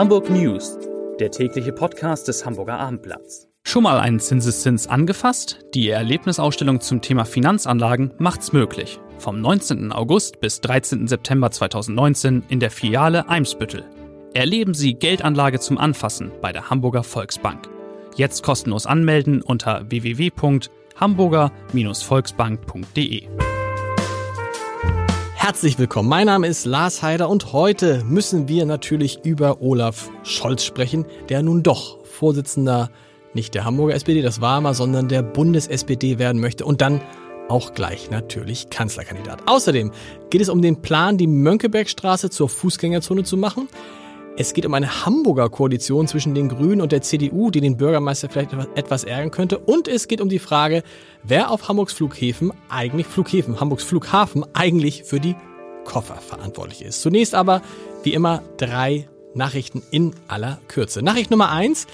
Hamburg News, der tägliche Podcast des Hamburger Abendblatts. Schon mal einen Zinseszins angefasst? Die Erlebnisausstellung zum Thema Finanzanlagen macht's möglich. Vom 19. August bis 13. September 2019 in der Filiale Eimsbüttel. Erleben Sie Geldanlage zum Anfassen bei der Hamburger Volksbank. Jetzt kostenlos anmelden unter www.hamburger-volksbank.de. Herzlich willkommen. Mein Name ist Lars Heider und heute müssen wir natürlich über Olaf Scholz sprechen, der nun doch Vorsitzender nicht der Hamburger SPD, das war mal, sondern der Bundes-SPD werden möchte und dann auch gleich natürlich Kanzlerkandidat. Außerdem geht es um den Plan, die Mönckebergstraße zur Fußgängerzone zu machen. Es geht um eine Hamburger Koalition zwischen den Grünen und der CDU, die den Bürgermeister vielleicht etwas ärgern könnte. Und es geht um die Frage, wer auf Hamburgs Flughäfen eigentlich, Flughäfen, Hamburgs Flughafen eigentlich für die Koffer verantwortlich ist. Zunächst aber, wie immer, drei Nachrichten in aller Kürze. Nachricht Nummer eins.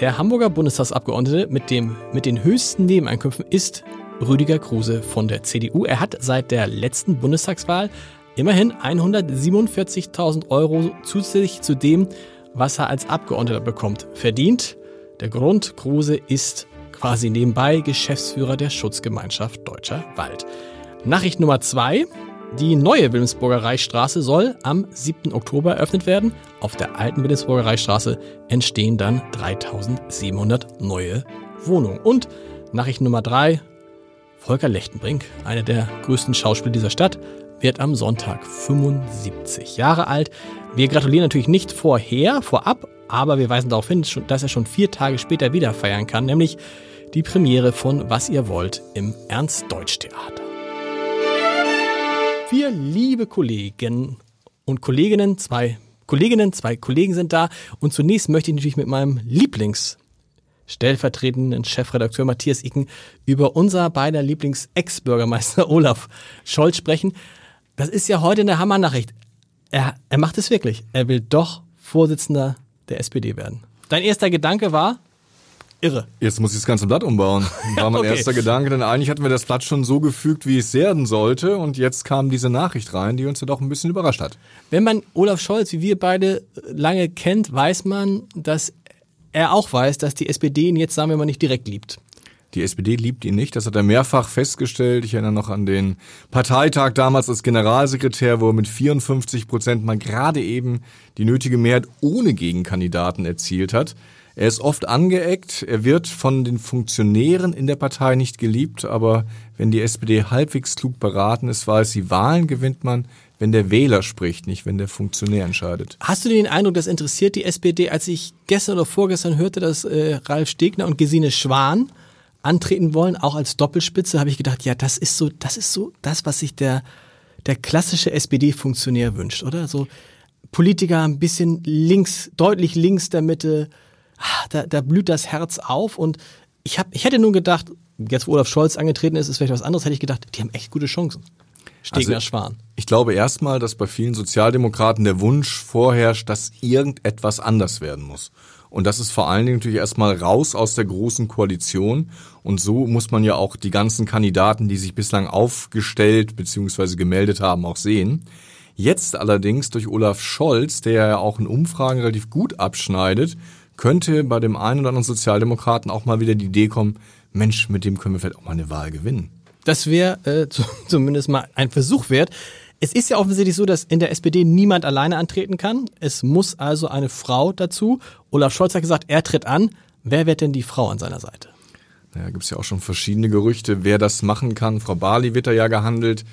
Der Hamburger Bundestagsabgeordnete mit, dem, mit den höchsten Nebeneinkünften ist Rüdiger Kruse von der CDU. Er hat seit der letzten Bundestagswahl immerhin 147.000 Euro zusätzlich zu dem, was er als Abgeordneter bekommt, verdient. Der Grund, Kruse ist quasi nebenbei Geschäftsführer der Schutzgemeinschaft Deutscher Wald. Nachricht Nummer zwei. Die neue Wilhelmsburger Reichsstraße soll am 7. Oktober eröffnet werden. Auf der alten Wilhelmsburger Reichsstraße entstehen dann 3700 neue Wohnungen. Und Nachricht Nummer drei. Volker Lechtenbrink, einer der größten Schauspieler dieser Stadt, wird am Sonntag 75 Jahre alt. Wir gratulieren natürlich nicht vorher, vorab, aber wir weisen darauf hin, dass er schon vier Tage später wieder feiern kann, nämlich die Premiere von Was ihr wollt im Ernst-Deutsch-Theater. Vier liebe Kollegen und Kolleginnen, zwei Kolleginnen, zwei Kollegen sind da. Und zunächst möchte ich natürlich mit meinem Lieblings stellvertretenden Chefredakteur Matthias Icken über unser beider Lieblings-Ex-Bürgermeister Olaf Scholz sprechen. Das ist ja heute eine Hammernachricht. Er, er macht es wirklich. Er will doch Vorsitzender der SPD werden. Dein erster Gedanke war, irre. Jetzt muss ich das ganze Blatt umbauen. War mein okay. erster Gedanke, denn eigentlich hatten wir das Blatt schon so gefügt, wie es werden sollte. Und jetzt kam diese Nachricht rein, die uns ja doch ein bisschen überrascht hat. Wenn man Olaf Scholz, wie wir beide lange kennt, weiß man, dass er auch weiß, dass die SPD ihn jetzt, sagen wir mal, nicht direkt liebt. Die SPD liebt ihn nicht. Das hat er mehrfach festgestellt. Ich erinnere noch an den Parteitag damals als Generalsekretär, wo er mit 54 Prozent mal gerade eben die nötige Mehrheit ohne Gegenkandidaten erzielt hat. Er ist oft angeeckt. Er wird von den Funktionären in der Partei nicht geliebt. Aber wenn die SPD halbwegs klug beraten ist, weiß sie, Wahlen gewinnt man, wenn der Wähler spricht, nicht wenn der Funktionär entscheidet. Hast du den Eindruck, das interessiert die SPD, als ich gestern oder vorgestern hörte, dass äh, Ralf Stegner und Gesine Schwan antreten wollen, auch als Doppelspitze, habe ich gedacht, ja, das ist so, das ist so das, was sich der, der klassische SPD-Funktionär wünscht, oder? So Politiker ein bisschen links, deutlich links der Mitte, ah, da, da blüht das Herz auf und ich, hab, ich hätte nun gedacht, jetzt wo Olaf Scholz angetreten ist, ist vielleicht was anderes, hätte ich gedacht, die haben echt gute Chancen. Stegner also, Schwan. Ich glaube erstmal, dass bei vielen Sozialdemokraten der Wunsch vorherrscht, dass irgendetwas anders werden muss. Und das ist vor allen Dingen natürlich erstmal raus aus der großen Koalition. Und so muss man ja auch die ganzen Kandidaten, die sich bislang aufgestellt bzw. gemeldet haben, auch sehen. Jetzt allerdings durch Olaf Scholz, der ja auch in Umfragen relativ gut abschneidet, könnte bei dem einen oder anderen Sozialdemokraten auch mal wieder die Idee kommen, Mensch, mit dem können wir vielleicht auch mal eine Wahl gewinnen. Das wäre äh, zumindest mal ein Versuch wert. Es ist ja offensichtlich so, dass in der SPD niemand alleine antreten kann. Es muss also eine Frau dazu. Olaf Scholz hat gesagt, er tritt an. Wer wird denn die Frau an seiner Seite? Naja, gibt es ja auch schon verschiedene Gerüchte, wer das machen kann. Frau Barley wird da ja gehandelt.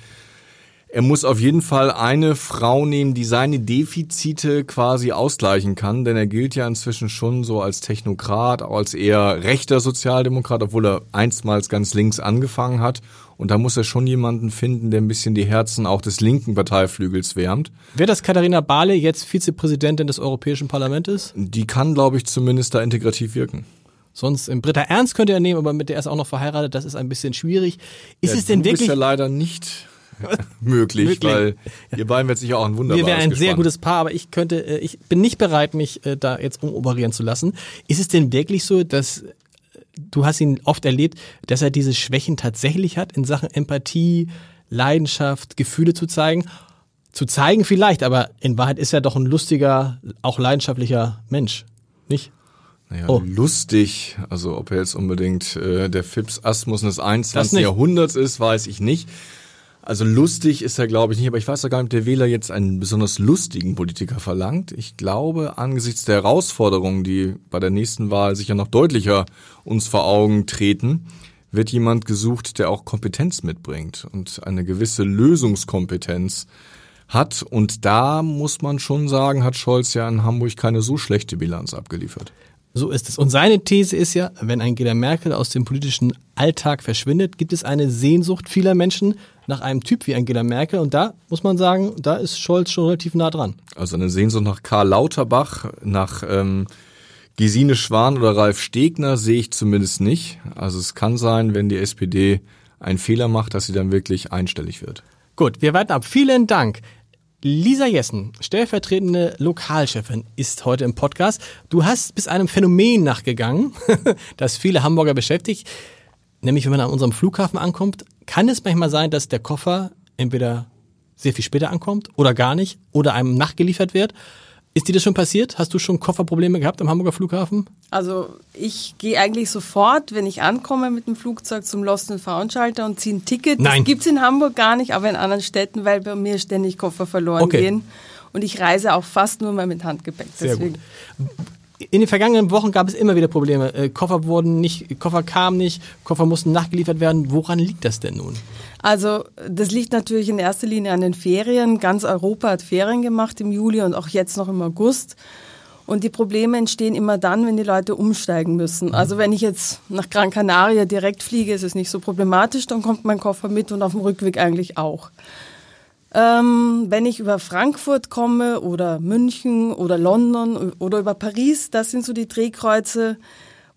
Er muss auf jeden Fall eine Frau nehmen, die seine Defizite quasi ausgleichen kann, denn er gilt ja inzwischen schon so als Technokrat, auch als eher rechter Sozialdemokrat, obwohl er einstmals ganz links angefangen hat. Und da muss er schon jemanden finden, der ein bisschen die Herzen auch des linken Parteiflügels wärmt. Wäre das Katharina Barley jetzt Vizepräsidentin des Europäischen Parlaments? Die kann, glaube ich, zumindest da integrativ wirken. Sonst im Britta Ernst könnte er nehmen, aber mit der ist er auch noch verheiratet. Das ist ein bisschen schwierig. Ist ja, es denn wirklich? Ist ja leider nicht möglich, möglich, weil ihr beiden wird sicher auch ein wunderbares Wir wären ein gespannt. sehr gutes Paar, aber ich könnte, äh, ich bin nicht bereit, mich äh, da jetzt umoperieren zu lassen. Ist es denn wirklich so, dass äh, du hast ihn oft erlebt, dass er diese Schwächen tatsächlich hat in Sachen Empathie, Leidenschaft, Gefühle zu zeigen? zu zeigen vielleicht, aber in Wahrheit ist er doch ein lustiger, auch leidenschaftlicher Mensch, nicht? Naja, Oh. lustig, also ob er jetzt unbedingt äh, der Fips Asmus des Das 21. nicht. Jahrhunderts ist, weiß ich nicht. Also lustig ist er, glaube ich, nicht, aber ich weiß doch gar nicht, ob der Wähler jetzt einen besonders lustigen Politiker verlangt. Ich glaube, angesichts der Herausforderungen, die bei der nächsten Wahl sicher noch deutlicher uns vor Augen treten, wird jemand gesucht, der auch Kompetenz mitbringt und eine gewisse Lösungskompetenz hat. Und da muss man schon sagen, hat Scholz ja in Hamburg keine so schlechte Bilanz abgeliefert. So ist es. Und seine These ist ja, wenn Angela Merkel aus dem politischen Alltag verschwindet, gibt es eine Sehnsucht vieler Menschen nach einem Typ wie Angela Merkel. Und da muss man sagen, da ist Scholz schon relativ nah dran. Also eine Sehnsucht nach Karl Lauterbach, nach ähm, Gesine Schwan oder Ralf Stegner sehe ich zumindest nicht. Also es kann sein, wenn die SPD einen Fehler macht, dass sie dann wirklich einstellig wird. Gut, wir warten ab. Vielen Dank. Lisa Jessen, stellvertretende Lokalchefin, ist heute im Podcast. Du hast bis einem Phänomen nachgegangen, das viele Hamburger beschäftigt. Nämlich, wenn man an unserem Flughafen ankommt, kann es manchmal sein, dass der Koffer entweder sehr viel später ankommt oder gar nicht oder einem nachgeliefert wird. Ist dir das schon passiert? Hast du schon Kofferprobleme gehabt am Hamburger Flughafen? Also ich gehe eigentlich sofort, wenn ich ankomme mit dem Flugzeug zum Lost and Found Schalter und ziehe ein Ticket. Nein. Das gibt's in Hamburg gar nicht, aber in anderen Städten, weil bei mir ständig Koffer verloren Okay. gehen. Und ich reise auch fast nur mal mit Handgepäck. Sehr Deswegen. gut. In den vergangenen Wochen gab es immer wieder Probleme. Äh, Koffer wurden nicht, Koffer kamen nicht, Koffer mussten nachgeliefert werden. Woran liegt das denn nun? Also das liegt natürlich in erster Linie an den Ferien. Ganz Europa hat Ferien gemacht im Juli und auch jetzt noch im August. Und die Probleme entstehen immer dann, wenn die Leute umsteigen müssen. Also wenn ich jetzt nach Gran Canaria direkt fliege, ist es nicht so problematisch, dann kommt mein Koffer mit und auf dem Rückweg eigentlich auch. Ähm, wenn ich über Frankfurt komme oder München oder London oder über Paris, das sind so die Drehkreuze,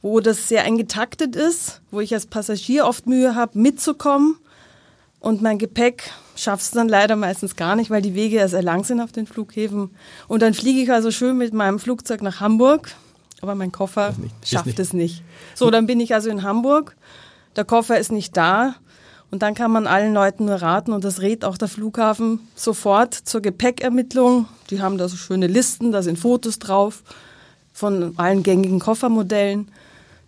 wo das sehr eng getaktet ist, wo ich als Passagier oft Mühe habe, mitzukommen. Und mein Gepäck schaffst du dann leider meistens gar nicht, weil die Wege ja sehr lang sind auf den Flughäfen. Und dann fliege ich also schön mit meinem Flugzeug nach Hamburg, aber mein Koffer nicht. Schafft nicht. es nicht. So, dann bin ich also in Hamburg, der Koffer ist nicht da. Und dann kann man allen Leuten nur raten, und das rät auch der Flughafen, sofort zur Gepäckermittlung. Die haben da so schöne Listen, da sind Fotos drauf von allen gängigen Koffermodellen.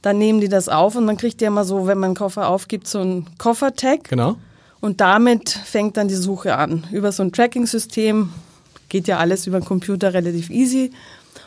Dann nehmen die das auf und dann kriegt ihr immer so, wenn man einen Koffer aufgibt, so einen Koffertag. Genau. Und damit fängt dann die Suche an. Über so ein Tracking-System geht ja alles über den Computer relativ easy.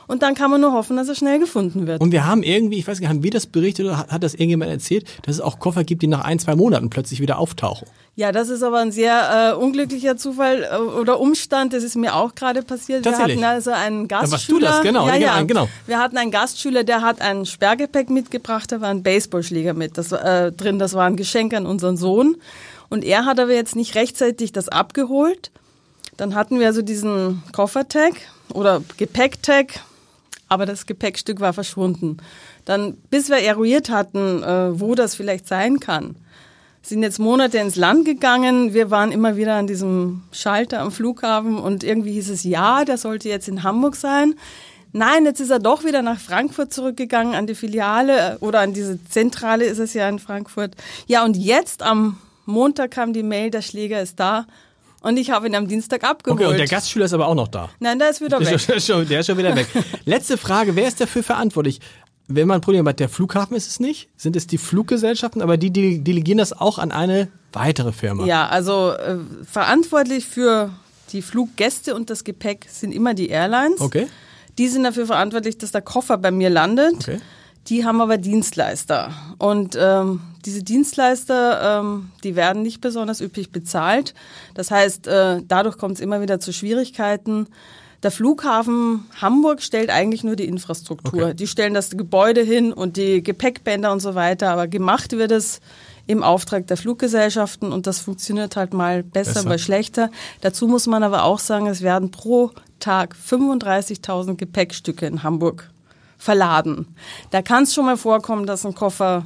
Und dann kann man nur hoffen, dass er schnell gefunden wird. Und wir haben irgendwie, ich weiß nicht, haben wir das berichtet oder hat, das irgendjemand erzählt, dass es auch Koffer gibt, die nach ein, zwei Monaten plötzlich wieder auftauchen? Ja, das ist aber ein sehr äh, unglücklicher Zufall äh, oder Umstand. Das ist mir auch gerade passiert. Wir hatten also einen warst Gastschüler. du das, genau, Ja, genau, ja. genau. Wir hatten einen Gastschüler, der hat ein Sperrgepäck mitgebracht. Da war ein Baseballschläger mit das, äh, drin. Das war ein Geschenk an unseren Sohn. Und er hat aber jetzt nicht rechtzeitig das abgeholt. Dann hatten wir also diesen Koffertag oder Gepäcktag, aber das Gepäckstück war verschwunden. Dann, bis wir eruiert hatten, äh, wo das vielleicht sein kann, sind jetzt Monate ins Land gegangen. Wir waren immer wieder an diesem Schalter am Flughafen und irgendwie hieß es, ja, der sollte jetzt in Hamburg sein. Nein, jetzt ist er doch wieder nach Frankfurt zurückgegangen, an die Filiale äh, oder an diese Zentrale ist es ja in Frankfurt. Ja, und jetzt am Montag kam die Mail, der Schläger ist da und ich habe ihn am Dienstag abgeholt. Okay, und der Gastschüler ist aber auch noch da. Nein, der ist wieder Der weg. der ist schon wieder weg. Letzte Frage, wer ist dafür verantwortlich? Wenn man ein Problem hat, der Flughafen ist es nicht? Sind es die Fluggesellschaften? Aber die dele- delegieren das auch an eine weitere Firma. Ja, also äh, verantwortlich für die Fluggäste und das Gepäck sind immer die Airlines. Okay. Die sind dafür verantwortlich, dass der Koffer bei mir landet. Okay. Die haben aber Dienstleister. Und ähm, diese Dienstleister, ähm, die werden nicht besonders üppig bezahlt. Das heißt, äh, dadurch kommt es immer wieder zu Schwierigkeiten. Der Flughafen Hamburg stellt eigentlich nur die Infrastruktur. Okay. Die stellen das Gebäude hin und die Gepäckbänder und so weiter. Aber gemacht wird es im Auftrag der Fluggesellschaften und das funktioniert halt mal besser, Besser. mal schlechter. Dazu muss man aber auch sagen, es werden pro Tag 35.000 Gepäckstücke in Hamburg verladen. Da kann es schon mal vorkommen, dass ein Koffer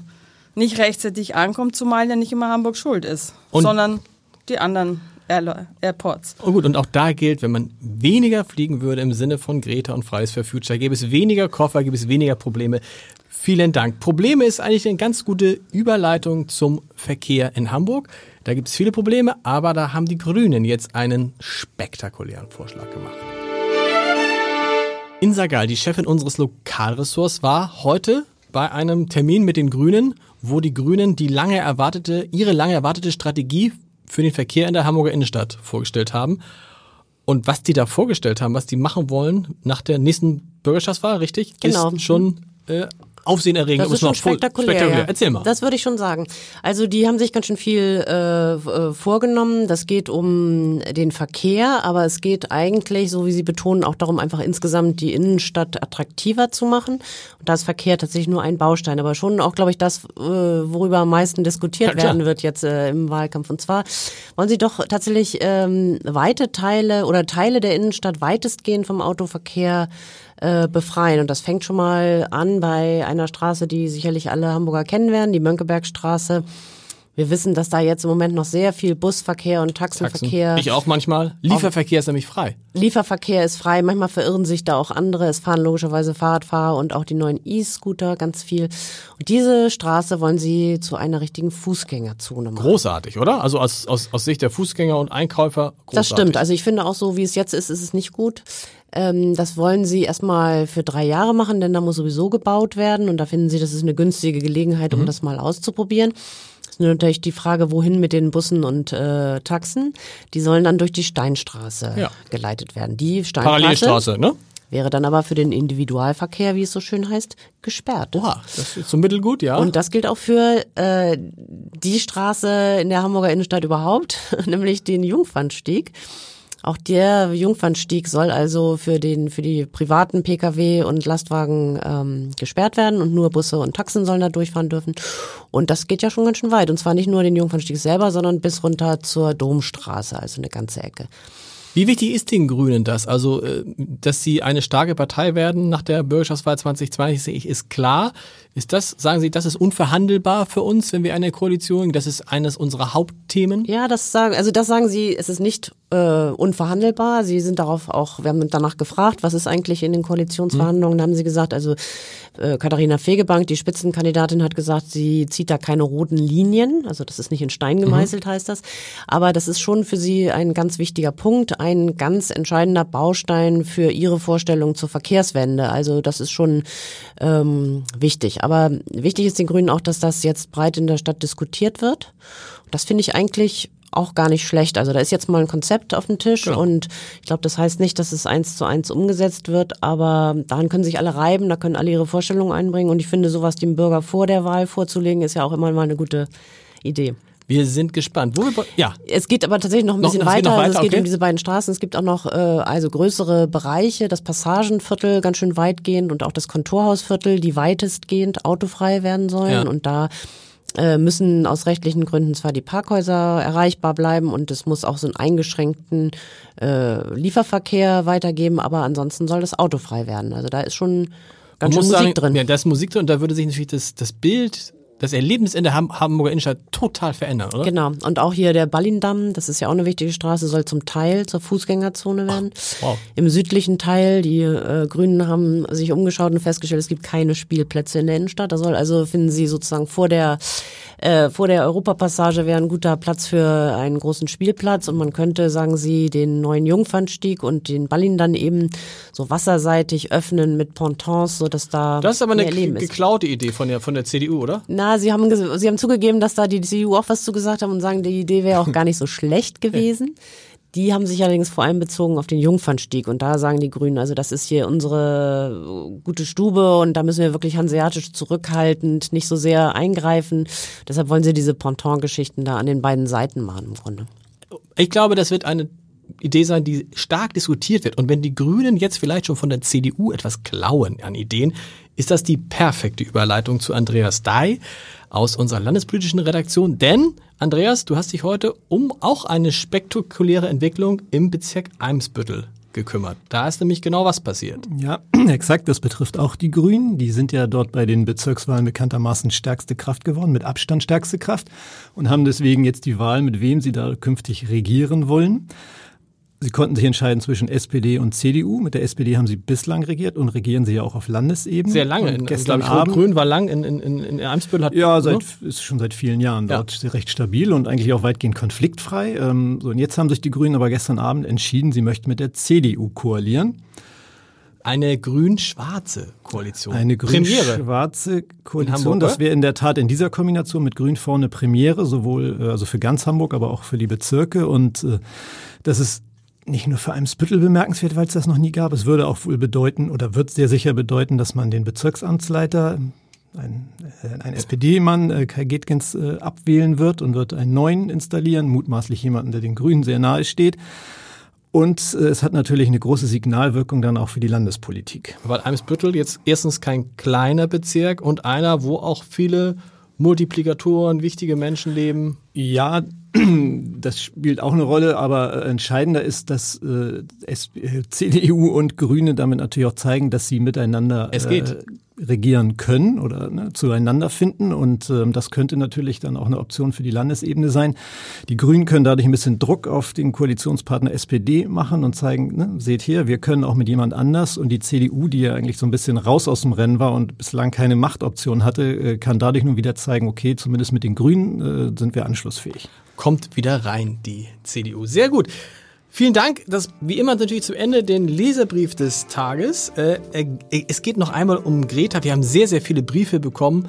nicht rechtzeitig ankommt, zumal ja nicht immer Hamburg schuld ist, Und- sondern die anderen Airports. Oh gut, und auch da gilt, wenn man weniger fliegen würde im Sinne von Greta und Fridays for Future, gäbe es weniger Koffer, gäbe es weniger Probleme. Vielen Dank. Probleme ist eigentlich eine ganz gute Überleitung zum Verkehr in Hamburg. Da gibt es viele Probleme, aber da haben die Grünen jetzt einen spektakulären Vorschlag gemacht. Insa Gall, die Chefin unseres Lokalressorts, war heute bei einem Termin mit den Grünen, wo die Grünen die lange erwartete, ihre lange erwartete Strategie für den Verkehr in der Hamburger Innenstadt vorgestellt haben. Und was die da vorgestellt haben, was die machen wollen nach der nächsten Bürgerschaftswahl, richtig? Genau. Ist schon äh, aufsehenerregend. Das ist schon spektakulär. spektakulär. Ja. Erzähl mal. Das würde ich schon sagen. Also die haben sich ganz schön viel äh, äh, vorgenommen. Das geht um den Verkehr, aber es geht eigentlich, so wie Sie betonen, auch darum, einfach insgesamt die Innenstadt attraktiver zu machen. Und da ist Verkehr tatsächlich nur ein Baustein, aber schon auch, glaube ich, das, äh, worüber am meisten diskutiert Ja, werden wird jetzt äh, im Wahlkampf. Und zwar wollen Sie doch tatsächlich ähm, weite Teile oder Teile der Innenstadt weitestgehend vom Autoverkehr äh, befreien. Und das fängt schon mal an bei einer Straße, die sicherlich alle Hamburger kennen werden, die Mönckebergstraße. Wir wissen, dass da jetzt im Moment noch sehr viel Busverkehr und Taxenverkehr. Ich auch manchmal. Lieferverkehr ist nämlich frei. Lieferverkehr ist frei. Manchmal verirren sich da auch andere. Es fahren logischerweise Fahrradfahrer und auch die neuen E-Scooter ganz viel. Und diese Straße wollen sie zu einer richtigen Fußgängerzone machen. Großartig, oder? Also aus, aus, aus Sicht der Fußgänger und Einkäufer großartig. Das stimmt. Also ich finde auch so, wie es jetzt ist, ist es nicht gut. Ähm, das wollen sie erstmal für drei Jahre machen, denn da muss sowieso gebaut werden und da finden sie, das ist eine günstige Gelegenheit, Mhm. um das mal auszuprobieren. Ist natürlich die Frage, wohin mit den Bussen und äh, Taxen. Die sollen dann durch die Steinstraße Ja. geleitet werden. Die Steinstraße Parallelstraße, ne? wäre dann aber für den Individualverkehr, wie es so schön heißt, gesperrt. Oha, das ist so mittelgut, ja. Und das gilt auch für äh, die Straße in der Hamburger Innenstadt überhaupt, nämlich den Jungfernstieg. Auch der Jungfernstieg soll also für den für die privaten Pkw und Lastwagen ähm, gesperrt werden und nur Busse und Taxen sollen da durchfahren dürfen. Und das geht ja schon ganz schön weit. Und zwar nicht nur den Jungfernstieg selber, sondern bis runter zur Domstraße, also eine ganze Ecke. Wie wichtig ist den Grünen das? Also, äh, dass sie eine starke Partei werden nach der Bürgerschaftswahl 2020, sehe ich, ist klar. Ist das, sagen Sie, das ist unverhandelbar für uns, wenn wir eine Koalition, das ist eines unserer Hauptthemen? Ja, das sagen, also das sagen Sie, es ist nicht äh, unverhandelbar. Sie sind darauf auch, wir haben danach gefragt, was ist eigentlich in den Koalitionsverhandlungen, da haben Sie gesagt, also äh, Katharina Fegebank, die Spitzenkandidatin, hat gesagt, sie zieht da keine roten Linien, also das ist nicht in Stein gemeißelt, heißt das. Aber das ist schon für sie ein ganz wichtiger Punkt, ein ganz entscheidender Baustein für ihre Vorstellung zur Verkehrswende. Also das ist schon ähm, wichtig. Aber wichtig ist den Grünen auch, dass das jetzt breit in der Stadt diskutiert wird. Das finde ich eigentlich auch gar nicht schlecht. Also da ist jetzt mal ein Konzept auf dem Tisch Genau. und ich glaube, das heißt nicht, dass es eins zu eins umgesetzt wird, aber daran können sich alle reiben, da können alle ihre Vorstellungen einbringen und ich finde, sowas dem Bürger vor der Wahl vorzulegen, ist ja auch immer mal eine gute Idee. Wir sind gespannt. Wo wir, ja, Es geht aber tatsächlich noch ein Noch- bisschen geht weiter. noch also es weiter, geht okay. um diese beiden Straßen. Es gibt auch noch äh, also größere Bereiche, das Passagenviertel ganz schön weitgehend und auch das Kontorhausviertel, die weitestgehend autofrei werden sollen. Ja. Und da äh, müssen aus rechtlichen Gründen zwar die Parkhäuser erreichbar bleiben und es muss auch so einen eingeschränkten äh, Lieferverkehr weitergeben, aber ansonsten soll das autofrei werden. Also da ist schon ganz schön Musik sagen, drin. Ja, da ist Musik drin und da würde sich natürlich das, das Bild, das Erlebnis in der Ham Hamburger Innenstadt total verändern, oder? Genau. Und auch hier der Ballindamm, das ist ja auch eine wichtige Straße, soll zum Teil zur Fußgängerzone werden. wow. Im südlichen Teil, die äh, Grünen haben sich umgeschaut und festgestellt, es gibt keine Spielplätze in der Innenstadt. Da soll also, finden sie sozusagen vor der äh, vor der Europapassage wäre ein guter Platz für einen großen Spielplatz und man könnte, sagen sie, den neuen Jungfernstieg und den Ballin dann eben so wasserseitig öffnen mit Pontons, so dass da Das ist aber eine geklaute Idee von der, von der CDU, oder? Na, sie haben, sie haben zugegeben, dass da die CDU auch was zugesagt haben und sagen, die Idee wäre auch gar nicht so schlecht gewesen. Die haben sich allerdings vor allem bezogen auf den Jungfernstieg und da sagen die Grünen, also das ist hier unsere äh, gute Stube und da müssen wir wirklich hanseatisch zurückhaltend, nicht so sehr eingreifen. Deshalb wollen sie diese Ponton-Geschichten da an den beiden Seiten machen im Grunde. Ich glaube, das wird eine Idee sein, die stark diskutiert wird. Und wenn die Grünen jetzt vielleicht schon von der CDU etwas klauen an Ideen, ist das die perfekte Überleitung zu Andreas Dai aus unserer landespolitischen Redaktion. Denn, Andreas, du hast dich heute um auch eine spektakuläre Entwicklung im Bezirk Eimsbüttel gekümmert. Da ist nämlich genau was passiert. Ja, exakt. Das betrifft auch die Grünen. Die sind ja dort bei den Bezirkswahlen bekanntermaßen stärkste Kraft geworden, mit Abstand stärkste Kraft und haben deswegen jetzt die Wahl, mit wem sie da künftig regieren wollen. Sie konnten sich entscheiden zwischen SPD und CDU. Mit der SPD haben sie bislang regiert und regieren sie ja auch auf Landesebene. Sehr lange. Und In, gestern ich, Abend. Grün war lang in, in, in, in Eimsbüttel. Hat, Ja, seit, ne? ist schon seit vielen Jahren Ja. dort recht stabil und eigentlich auch weitgehend konfliktfrei. Ähm, so, und jetzt haben sich die Grünen aber gestern Abend entschieden, sie möchten mit der CDU koalieren. Eine grün-schwarze Koalition. Eine grün-schwarze Koalition. Das wäre in der Tat in dieser Kombination mit Grün vorne Premiere, sowohl äh, also für ganz Hamburg, aber auch für die Bezirke. Und äh, das ist nicht nur für Eimsbüttel bemerkenswert, weil es das noch nie gab. Es würde auch wohl bedeuten oder wird sehr sicher bedeuten, dass man den Bezirksamtsleiter, ein, äh, ein SPD-Mann, äh, Kai Getkens, äh, abwählen wird und wird einen neuen installieren, mutmaßlich jemanden, der den Grünen sehr nahe steht. Und äh, es hat natürlich eine große Signalwirkung dann auch für die Landespolitik. Weil Eimsbüttel jetzt erstens kein kleiner Bezirk und einer, wo auch viele Multiplikatoren, wichtige Menschen leben. Ja, das spielt auch eine Rolle, aber äh, entscheidender ist, dass äh, äh, CDU und Grüne damit natürlich auch zeigen, dass sie miteinander. Äh, regieren können oder ne, zueinander finden. Und ähm, das könnte natürlich dann auch eine Option für die Landesebene sein. Die Grünen können dadurch ein bisschen Druck auf den Koalitionspartner SPD machen und zeigen, ne, seht hier, wir können auch mit jemand anders. Und die CDU, die ja eigentlich so ein bisschen raus aus dem Rennen war und bislang keine Machtoption hatte, äh, kann dadurch nun wieder zeigen, okay, zumindest mit den Grünen äh, sind wir anschlussfähig. Kommt wieder rein, die CDU. Sehr gut. Vielen Dank. Das wie immer natürlich zum Ende den Leserbrief des Tages. Äh, äh, es geht noch einmal um Greta. Wir haben sehr, sehr viele Briefe bekommen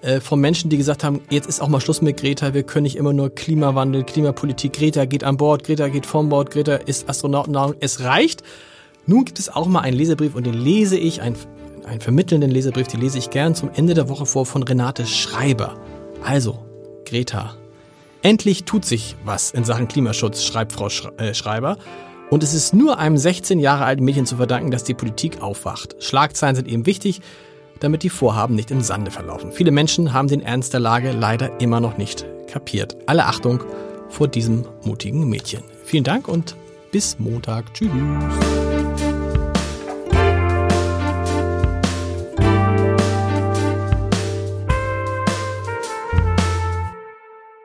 äh, von Menschen, die gesagt haben, jetzt ist auch mal Schluss mit Greta. Wir können nicht immer nur Klimawandel, Klimapolitik. Greta geht an Bord, Greta geht vom Bord, Greta ist Astronautennahrung. Es reicht. Nun gibt es auch mal einen Leserbrief und den lese ich, einen, einen vermittelnden Leserbrief, den lese ich gern zum Ende der Woche vor von Renate Schreiber. Also, Greta, Endlich tut sich was in Sachen Klimaschutz, schreibt Frau äh, Schreiber. Und es ist nur einem 16 Jahre alten Mädchen zu verdanken, dass die Politik aufwacht. Schlagzeilen sind eben wichtig, damit die Vorhaben nicht im Sande verlaufen. Viele Menschen haben den Ernst der Lage leider immer noch nicht kapiert. Alle Achtung vor diesem mutigen Mädchen. Vielen Dank und bis Montag. Tschüss.